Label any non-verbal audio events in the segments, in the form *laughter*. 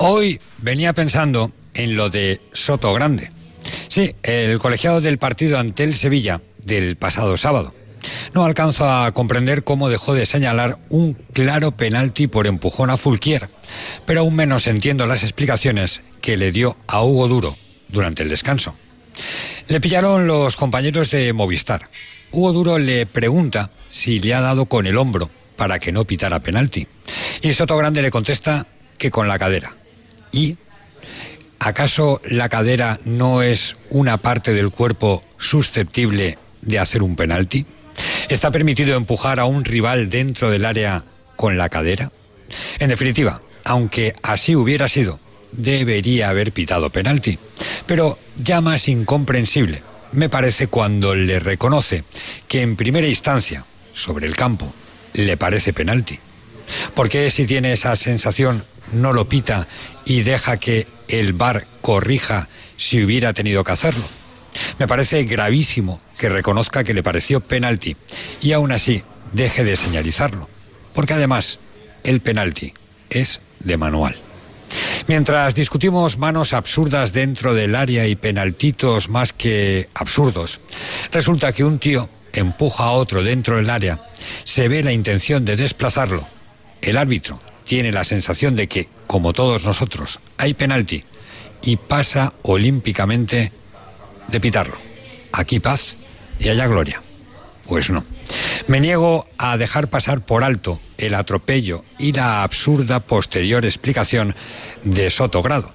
Hoy venía pensando en lo de Soto Grande. Sí, el colegiado del partido ante el Sevilla del pasado sábado. No alcanzo a comprender cómo dejó de señalar un claro penalti por empujón a Fulquier, pero aún menos entiendo las explicaciones que le dio a Hugo Duro durante el descanso. Le pillaron los compañeros de Movistar. Hugo Duro le pregunta si le ha dado con el hombro para que no pitara penalti. Y Soto Grande le contesta que con la cadera. ¿Y acaso la cadera no es una parte del cuerpo susceptible de hacer un penalti? ¿Está permitido empujar a un rival dentro del área con la cadera? En definitiva, aunque así hubiera sido, debería haber pitado penalti. Pero ya más incomprensible me parece cuando le reconoce que en primera instancia, sobre el campo, le parece penalti. ¿Por qué si tiene esa sensación no lo pita y deja que el VAR corrija si hubiera tenido que hacerlo. Me parece gravísimo que reconozca que le pareció penalti y aún así deje de señalizarlo, porque además el penalti es de manual. Mientras discutimos manos absurdas dentro del área y penaltitos más que absurdos, resulta que un tío empuja a otro dentro del área, se ve la intención de desplazarlo, el árbitro tiene la sensación de que, como todos nosotros, hay penalti y pasa olímpicamente de pitarlo. Aquí paz y allá gloria. Pues no. Me niego a dejar pasar por alto el atropello y la absurda posterior explicación de Sotogrado,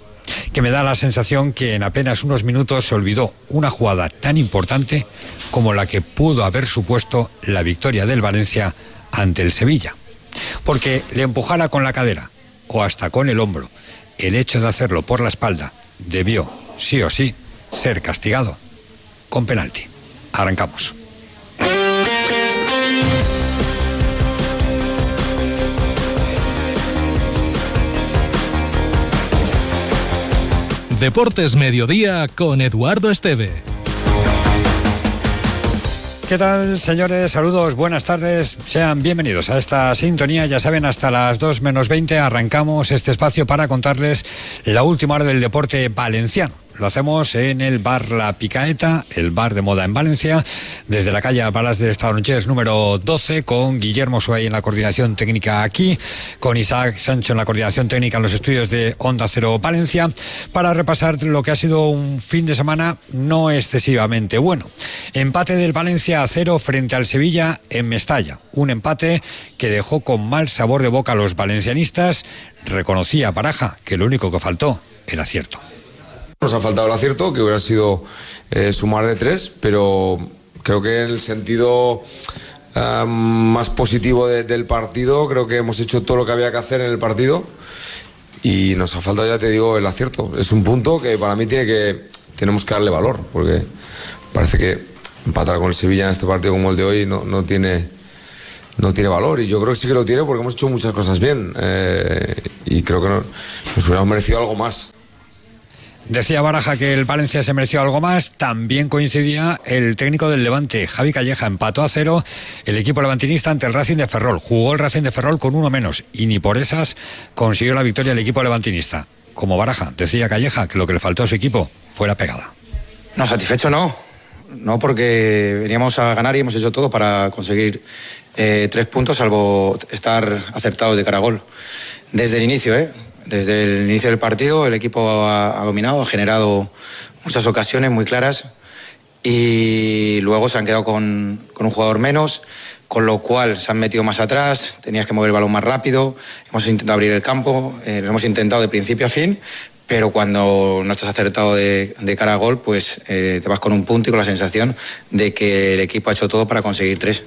que me da la sensación que en apenas unos minutos se olvidó una jugada tan importante como la que pudo haber supuesto la victoria del Valencia ante el Sevilla porque le empujara con la cadera o hasta con el hombro. El hecho de hacerlo por la espalda debió, sí o sí, ser castigado con penalti. Arrancamos. Deportes Mediodía con Eduardo Esteve. ¿Qué tal, señores? Saludos, buenas tardes. Sean bienvenidos a esta sintonía. Ya saben, hasta las 2 menos 20 arrancamos este espacio para contarles la última hora del deporte valenciano. Lo hacemos en el bar La Picaeta, el bar de moda en Valencia, desde la calle Balas de Estado Noches número 12, con Guillermo Suárez en la coordinación técnica aquí, con Isaac Sancho en la coordinación técnica en los estudios de Onda Cero Valencia, para repasar lo que ha sido un fin de semana no excesivamente bueno. Empate del Valencia a cero frente al Sevilla en Mestalla. Un empate que dejó con mal sabor de boca a los valencianistas. Reconocía Paraja que lo único que faltó era cierto. Nos ha faltado el acierto, que hubiera sido eh, sumar de tres, pero creo que en el sentido eh, más positivo del partido, creo que hemos hecho todo lo que había que hacer en el partido y nos ha faltado, ya te digo, el acierto. Es un punto que para mí tiene que, tenemos que darle valor, porque parece que empatar con el Sevilla en este partido como el de hoy no, no tiene no tiene valor y yo creo que sí que lo tiene porque hemos hecho muchas cosas bien eh, y creo que nos hubiéramos merecido algo más. Decía Baraja que el Valencia se mereció algo más. También coincidía el técnico del Levante, Javi Calleja, empató a cero el equipo levantinista ante el Racing de Ferrol. Jugó el Racing de Ferrol con uno menos y ni por esas consiguió la victoria el equipo levantinista. Como Baraja, decía Calleja que lo que le faltó a su equipo fue la pegada. No, satisfecho no. No porque veníamos a ganar y hemos hecho todo para conseguir eh, tres puntos, salvo estar acertados de caragol. Desde el inicio, ¿eh? Desde el inicio del partido el equipo ha, dominado, ha generado muchas ocasiones muy claras y luego se han quedado con, un jugador menos, con lo cual se han metido más atrás, tenías que mover el balón más rápido, hemos intentado abrir el campo, eh, lo hemos intentado de principio a fin, pero cuando no estás acertado de, cara a gol, pues eh, te vas con un punto y con la sensación de que el equipo ha hecho todo para conseguir tres.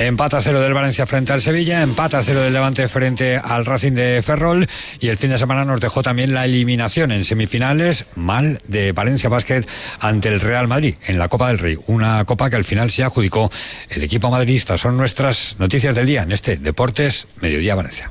Empata cero del Valencia frente al Sevilla, empata cero del Levante frente al Racing de Ferrol y el fin de semana nos dejó también la eliminación en semifinales mal de Valencia Basket ante el Real Madrid en la Copa del Rey. Una copa que al final se adjudicó el equipo madridista. Son nuestras noticias del día en este Deportes Mediodía Valencia.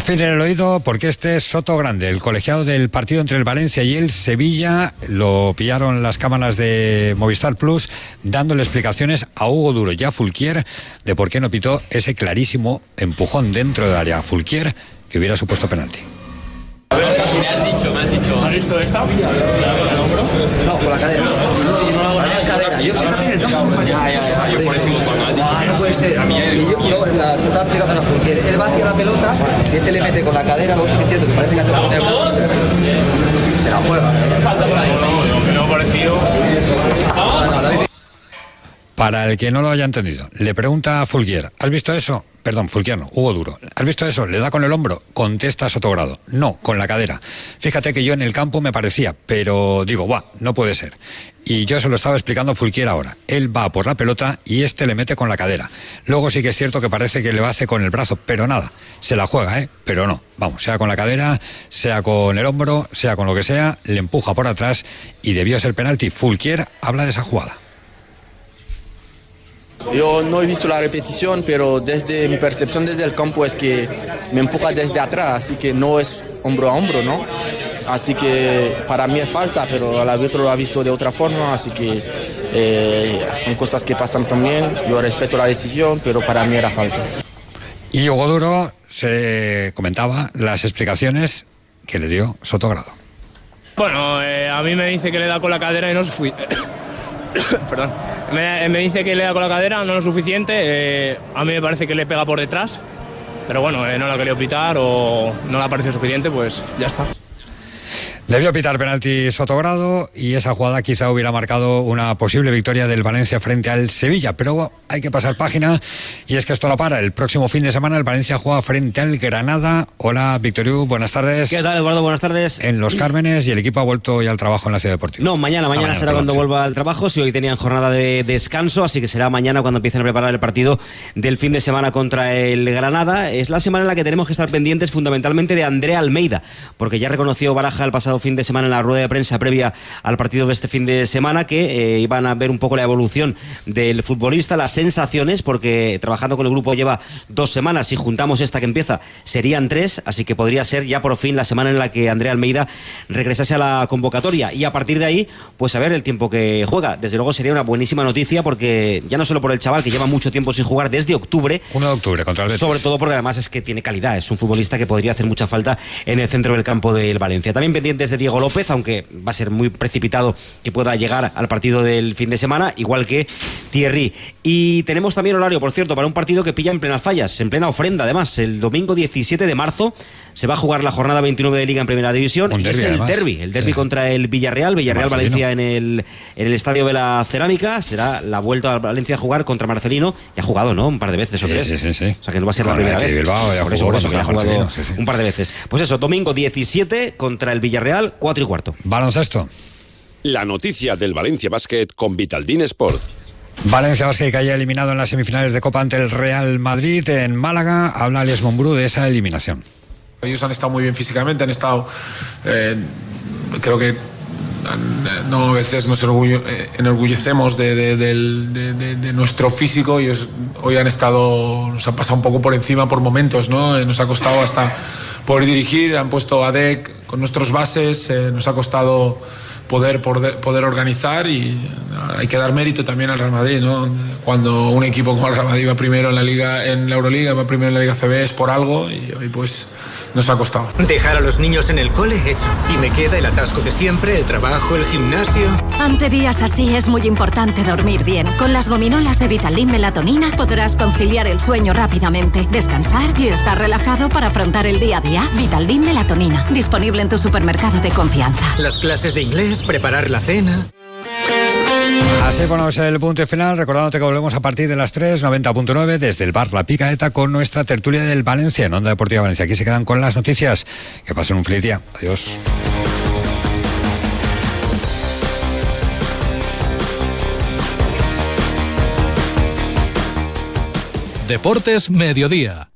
fin el oído porque este es Soto Grande, el colegiado del partido entre el Valencia y el Sevilla. Lo pillaron las cámaras de Movistar Plus dándole explicaciones a Hugo Duro y a Fulquier de por qué no pitó ese clarísimo empujón dentro del área. Fulquier que hubiera supuesto penalti. Me has dicho, me has dicho. ¿Has visto esta? ¿Con el hombro? No, con la cadera. Con la cadera. Yo fíjate en el campo. Ya, ya, ya. Yo por eso cuando has dicho. Ah, no. A mí, yo, la, se está aplicando la Fulquier. Él va hacia la pelota y este le mete con la cadera, luego sí que entiendo que parece que hace un Se la juega. No, no, parecido. Para el que no lo haya entendido, le pregunta a Fulgier, ¿has visto eso? Perdón, Fulquiano, Hugo Duro. ¿Has visto eso? ¿Le da con el hombro? Contesta Sotogrado. No, con la cadera. Fíjate que yo en el campo me parecía, pero digo, guau, no puede ser. Y yo se lo estaba explicando a Fulquier ahora. Él va por la pelota y este le mete con la cadera. Luego sí que es cierto que parece que le va a hacer con el brazo, pero nada, se la juega, ¿eh? Pero no, vamos, sea con la cadera, sea con el hombro, sea con lo que sea, le empuja por atrás y debió ser penalti. Fulquier habla de esa jugada. Yo no he visto la repetición, pero desde mi percepción desde el campo es que me empuja desde atrás, así que no es hombro a hombro, ¿no? Así que para mí es falta, pero el árbitro lo ha visto de otra forma, así que eh, son cosas que pasan también. Yo respeto la decisión, pero para mí era falta. Y Hugo Duro se comentaba las explicaciones que le dio Sotogrado. Bueno, eh, a mí me dice que le da con la cadera y no se fui. *coughs* Perdón. Me, dice que le da con la cadera, no lo suficiente. Eh, a mí me parece que le pega por detrás. Pero bueno, eh, no la quería pitar o no le ha parecido suficiente, pues ya está. Debió pitar penalti Sotogrado y esa jugada quizá hubiera marcado una posible victoria del Valencia frente al Sevilla, pero hay que pasar página y es que esto lo para. El próximo fin de semana el Valencia juega frente al Granada. Hola, Victoriu, buenas tardes. ¿Qué tal, Eduardo? Buenas tardes. En Los Cármenes y el equipo ha vuelto ya al trabajo en la Ciudad Deportiva. No, mañana, mañana, será cuando vuelva al trabajo. Si hoy tenían jornada de descanso, así que será mañana cuando empiecen a preparar el partido del fin de semana contra el Granada. Es la semana en la que tenemos que estar pendientes fundamentalmente de Andrea Almeida, porque ya reconoció Baraja el pasado fin de semana en la rueda de prensa previa al partido de este fin de semana que eh, iban a ver un poco la evolución del futbolista, las sensaciones, porque trabajando con el grupo lleva dos semanas, si juntamos esta que empieza serían tres, así que podría ser ya por fin la semana en la que Andrea Almeida regresase a la convocatoria y a partir de ahí, pues a ver el tiempo que juega. Desde luego sería una buenísima noticia porque ya no solo por el chaval que lleva mucho tiempo sin jugar desde octubre. 1 de octubre contra el Betis. Sobre todo porque además es que tiene calidad, es un futbolista que podría hacer mucha falta en el centro del campo del Valencia. También de Diego López, aunque va a ser muy precipitado que pueda llegar al partido del fin de semana, igual que Thierry. Y tenemos también horario, por cierto, para un partido que pilla en plenas fallas, en plena ofrenda, además. El domingo 17 de marzo se va a jugar la jornada 29 de Liga en Primera División. y es el derby, el derby contra el Villarreal, Villarreal-Valencia en el, en el Estadio de la Cerámica. Será la vuelta a Valencia a jugar contra Marcelino. Ya ha jugado, ¿no? Un par de veces, ¿o sí, Sí, sí, O sea que no va a ser la primera vez. por eso, por eso, ha jugado un par de veces. Pues eso, domingo 17 contra el Villarreal, 4 y cuarto. Baloncesto. La noticia del Valencia Basket con Vitaldin Sport. Valencia Basket que haya eliminado en las semifinales de Copa ante el Real Madrid en Málaga. Habla Alex Monbrú de esa eliminación. Ellos han estado muy bien físicamente, han estado, eh, creo que no a veces nos eh, enorgullecemos de, nuestro físico y hoy han estado, nos han pasado un poco por encima por momentos, ¿no? Eh, nos ha costado hasta poder dirigir, han puesto a DEC con nuestros bases, nos ha costado poder, poder, organizar y hay que dar mérito también al Real Madrid, ¿no? Cuando un equipo como el Real Madrid va primero en la Liga, en la Euroliga, va primero en la Liga CB es por algo y hoy pues nos ha costado. Dejar a los niños en el cole hecho. Y me queda el atasco de siempre, el trabajo, el gimnasio. Ante días así es muy importante dormir bien. Con las gominolas de Vitaldin Melatonina podrás conciliar el sueño rápidamente, descansar y estar relajado para afrontar el día a día. Vitaldin Melatonina, disponible en tu supermercado de confianza. Las clases de inglés, preparar la cena. Así ponemos el punto final, recordándote que volvemos a partir de las 3.90.9 desde el bar La Picaeta con nuestra tertulia del Valencia en Onda Deportiva Valencia. Aquí se quedan con las noticias. Que pasen un feliz día. Adiós. Deportes Mediodía.